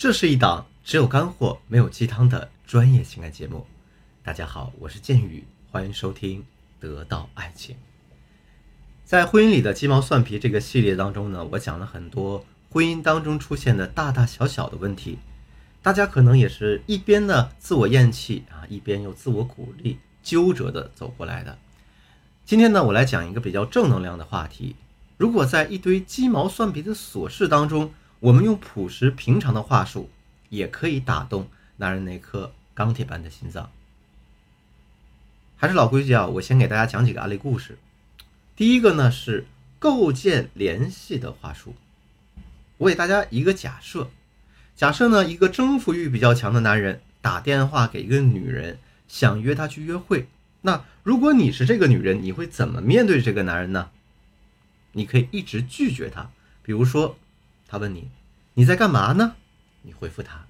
这是一档只有干货没有鸡汤的专业情感节目。大家好，我是剑宇，欢迎收听《得到爱情》。在婚姻里的鸡毛蒜皮这个系列当中呢，我讲了很多婚姻当中出现的大大小小的问题，大家可能也是一边呢自我厌弃啊，一边又自我鼓励，纠折的走过来的。今天呢，我来讲一个比较正能量的话题。如果在一堆鸡毛蒜皮的琐事当中，我们用朴实平常的话术，也可以打动男人那颗钢铁般的心脏。还是老规矩啊，我先给大家讲几个案例故事。第一个呢是构建联系的话术。我给大家一个假设，假设呢一个征服欲比较强的男人打电话给一个女人，想约她去约会。那如果你是这个女人，你会怎么面对这个男人呢？你可以一直拒绝他，比如说。他问你，你在干嘛呢？你回复他，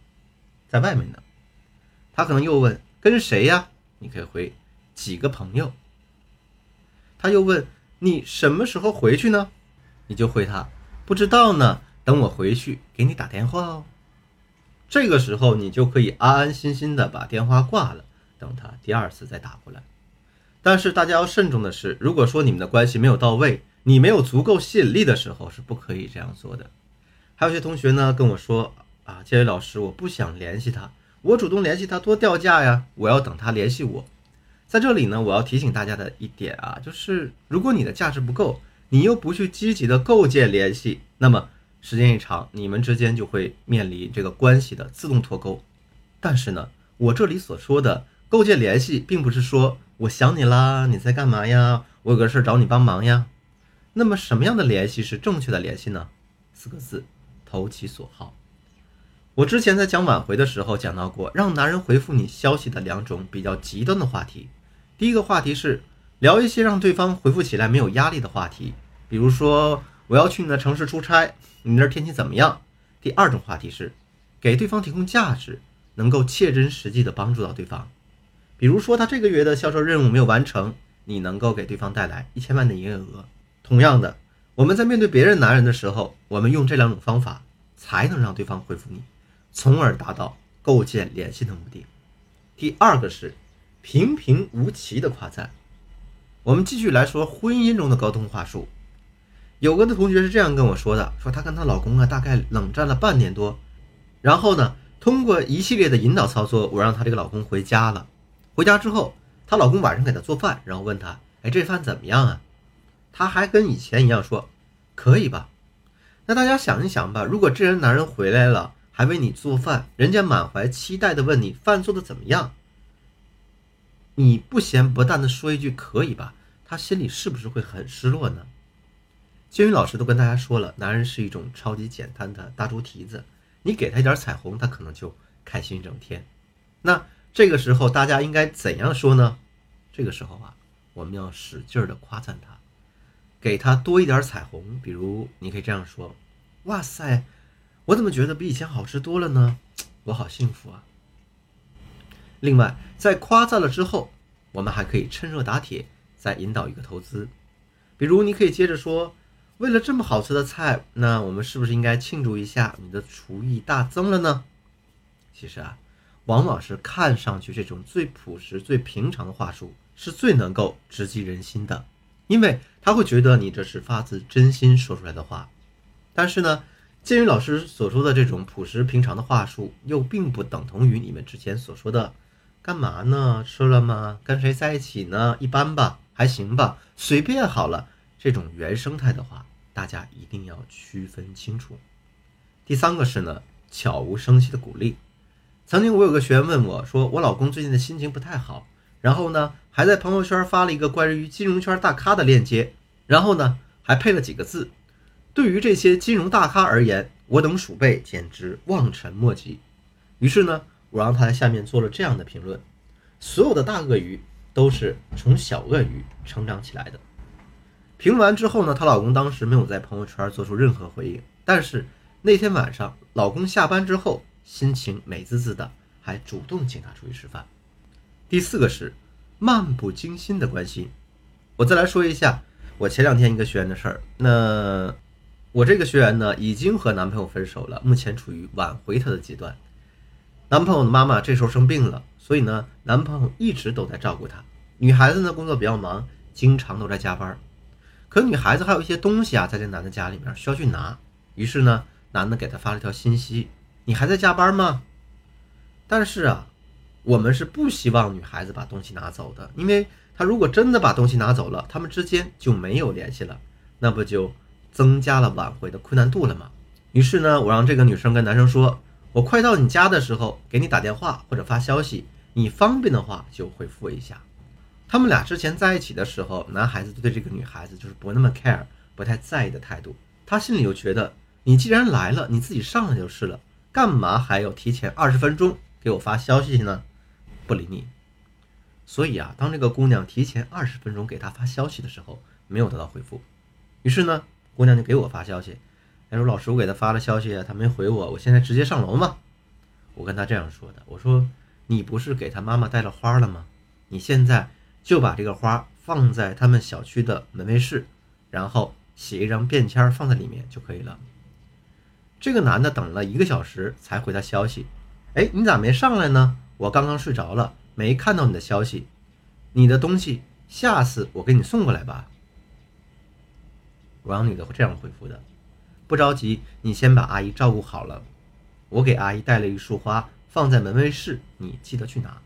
在外面呢。他可能又问，跟谁呀？你可以回几个朋友。他又问你什么时候回去呢？你就回他不知道呢，等我回去给你打电话哦。这个时候你就可以安安心心的把电话挂了，等他第二次再打过来。但是大家要慎重的是，如果说你们的关系没有到位，你没有足够吸引力的时候，是不可以这样做的。还有些同学呢跟我说啊，建伟老师，我不想联系他，我主动联系他多掉价呀，我要等他联系我。在这里呢，我要提醒大家的一点啊，就是如果你的价值不够，你又不去积极的构建联系，那么时间一长，你们之间就会面临这个关系的自动脱钩。但是呢，我这里所说的构建联系，并不是说我想你啦，你在干嘛呀？我有个事找你帮忙呀。那么什么样的联系是正确的联系呢？四个字。投其所好。我之前在讲挽回的时候讲到过，让男人回复你消息的两种比较极端的话题。第一个话题是聊一些让对方回复起来没有压力的话题，比如说我要去你的城市出差，你那儿天气怎么样？第二种话题是给对方提供价值，能够切真实际的帮助到对方。比如说他这个月的销售任务没有完成，你能够给对方带来一千万的营业额。同样的。我们在面对别人男人的时候，我们用这两种方法才能让对方回复你，从而达到构建联系的目的。第二个是平平无奇的夸赞。我们继续来说婚姻中的沟通话术。有个的同学是这样跟我说的：说她跟她老公啊，大概冷战了半年多，然后呢，通过一系列的引导操作，我让她这个老公回家了。回家之后，她老公晚上给她做饭，然后问她：哎，这饭怎么样啊？她还跟以前一样说，可以吧？那大家想一想吧，如果这人男人回来了，还为你做饭，人家满怀期待的问你饭做的怎么样，你不咸不淡的说一句可以吧，他心里是不是会很失落呢？金宇老师都跟大家说了，男人是一种超级简单的大猪蹄子，你给他一点彩虹，他可能就开心一整天。那这个时候大家应该怎样说呢？这个时候啊，我们要使劲的夸赞他。给他多一点彩虹，比如你可以这样说：“哇塞，我怎么觉得比以前好吃多了呢？我好幸福啊！”另外，在夸赞了之后，我们还可以趁热打铁，再引导一个投资。比如，你可以接着说：“为了这么好吃的菜，那我们是不是应该庆祝一下？你的厨艺大增了呢？”其实啊，往往是看上去这种最朴实、最平常的话术，是最能够直击人心的。因为他会觉得你这是发自真心说出来的话，但是呢，鉴于老师所说的这种朴实平常的话术，又并不等同于你们之前所说的“干嘛呢？吃了吗？跟谁在一起呢？一般吧，还行吧，随便好了”这种原生态的话，大家一定要区分清楚。第三个是呢，悄无声息的鼓励。曾经我有个学员问我说：“我老公最近的心情不太好。”然后呢，还在朋友圈发了一个关于金融圈大咖的链接，然后呢，还配了几个字：“对于这些金融大咖而言，我等鼠辈简直望尘莫及。”于是呢，我让他在下面做了这样的评论：“所有的大鳄鱼都是从小鳄鱼成长起来的。”评完之后呢，她老公当时没有在朋友圈做出任何回应，但是那天晚上，老公下班之后心情美滋滋的，还主动请她出去吃饭。第四个是漫不经心的关心。我再来说一下我前两天一个学员的事儿。那我这个学员呢，已经和男朋友分手了，目前处于挽回他的阶段。男朋友的妈妈这时候生病了，所以呢，男朋友一直都在照顾她。女孩子呢，工作比较忙，经常都在加班。可女孩子还有一些东西啊，在这男的家里面需要去拿。于是呢，男的给她发了条信息：“你还在加班吗？”但是啊，我们是不希望女孩子把东西拿走的，因为她如果真的把东西拿走了，他们之间就没有联系了，那不就增加了挽回的困难度了吗？于是呢，我让这个女生跟男生说。我快到你家的时候，给你打电话或者发消息，你方便的话就回复我一下。他们俩之前在一起的时候，男孩子对这个女孩子就是不那么 care，不太在意的态度。他心里就觉得，你既然来了，你自己上来就是了，干嘛还要提前二十分钟给我发消息呢？不理你。所以啊，当这个姑娘提前二十分钟给他发消息的时候，没有得到回复，于是呢，姑娘就给我发消息。她说：“老师，我给他发了消息，他没回我。我现在直接上楼吗？”我跟他这样说的：“我说，你不是给他妈妈带了花了吗？你现在就把这个花放在他们小区的门卫室，然后写一张便签放在里面就可以了。”这个男的等了一个小时才回他消息：“哎，你咋没上来呢？我刚刚睡着了，没看到你的消息。你的东西下次我给你送过来吧。”我让女的这样回复的。不着急，你先把阿姨照顾好了。我给阿姨带了一束花，放在门卫室，你记得去拿。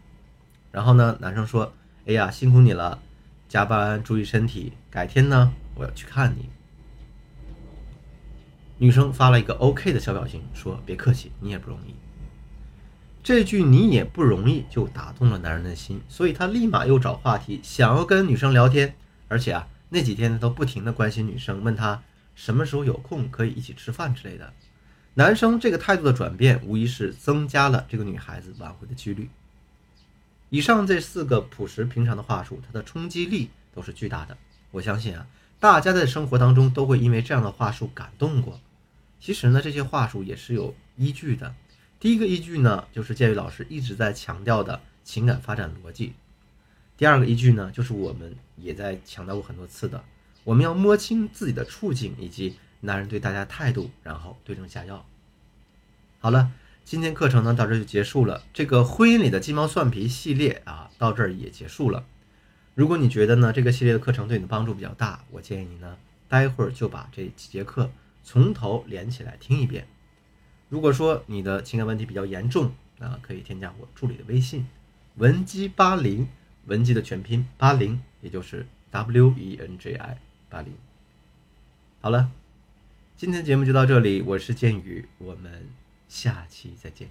然后呢，男生说：“哎呀，辛苦你了，加班注意身体。改天呢，我要去看你。”女生发了一个 OK 的小表情，说：“别客气，你也不容易。”这句“你也不容易”就打动了男人的心，所以他立马又找话题，想要跟女生聊天，而且啊，那几天都不停的关心女生，问她。什么时候有空可以一起吃饭之类的，男生这个态度的转变，无疑是增加了这个女孩子挽回的几率。以上这四个朴实平常的话术，它的冲击力都是巨大的。我相信啊，大家在生活当中都会因为这样的话术感动过。其实呢，这些话术也是有依据的。第一个依据呢，就是建宇老师一直在强调的情感发展逻辑。第二个依据呢，就是我们也在强调过很多次的。我们要摸清自己的处境以及男人对大家态度，然后对症下药。好了，今天课程呢到这就结束了。这个婚姻里的鸡毛蒜皮系列啊，到这儿也结束了。如果你觉得呢这个系列的课程对你的帮助比较大，我建议你呢待会儿就把这几节课从头连起来听一遍。如果说你的情感问题比较严重，啊可以添加我助理的微信文姬八零，文姬的全拼八零，也就是 W E N J I。八零，好了，今天节目就到这里，我是剑宇，我们下期再见。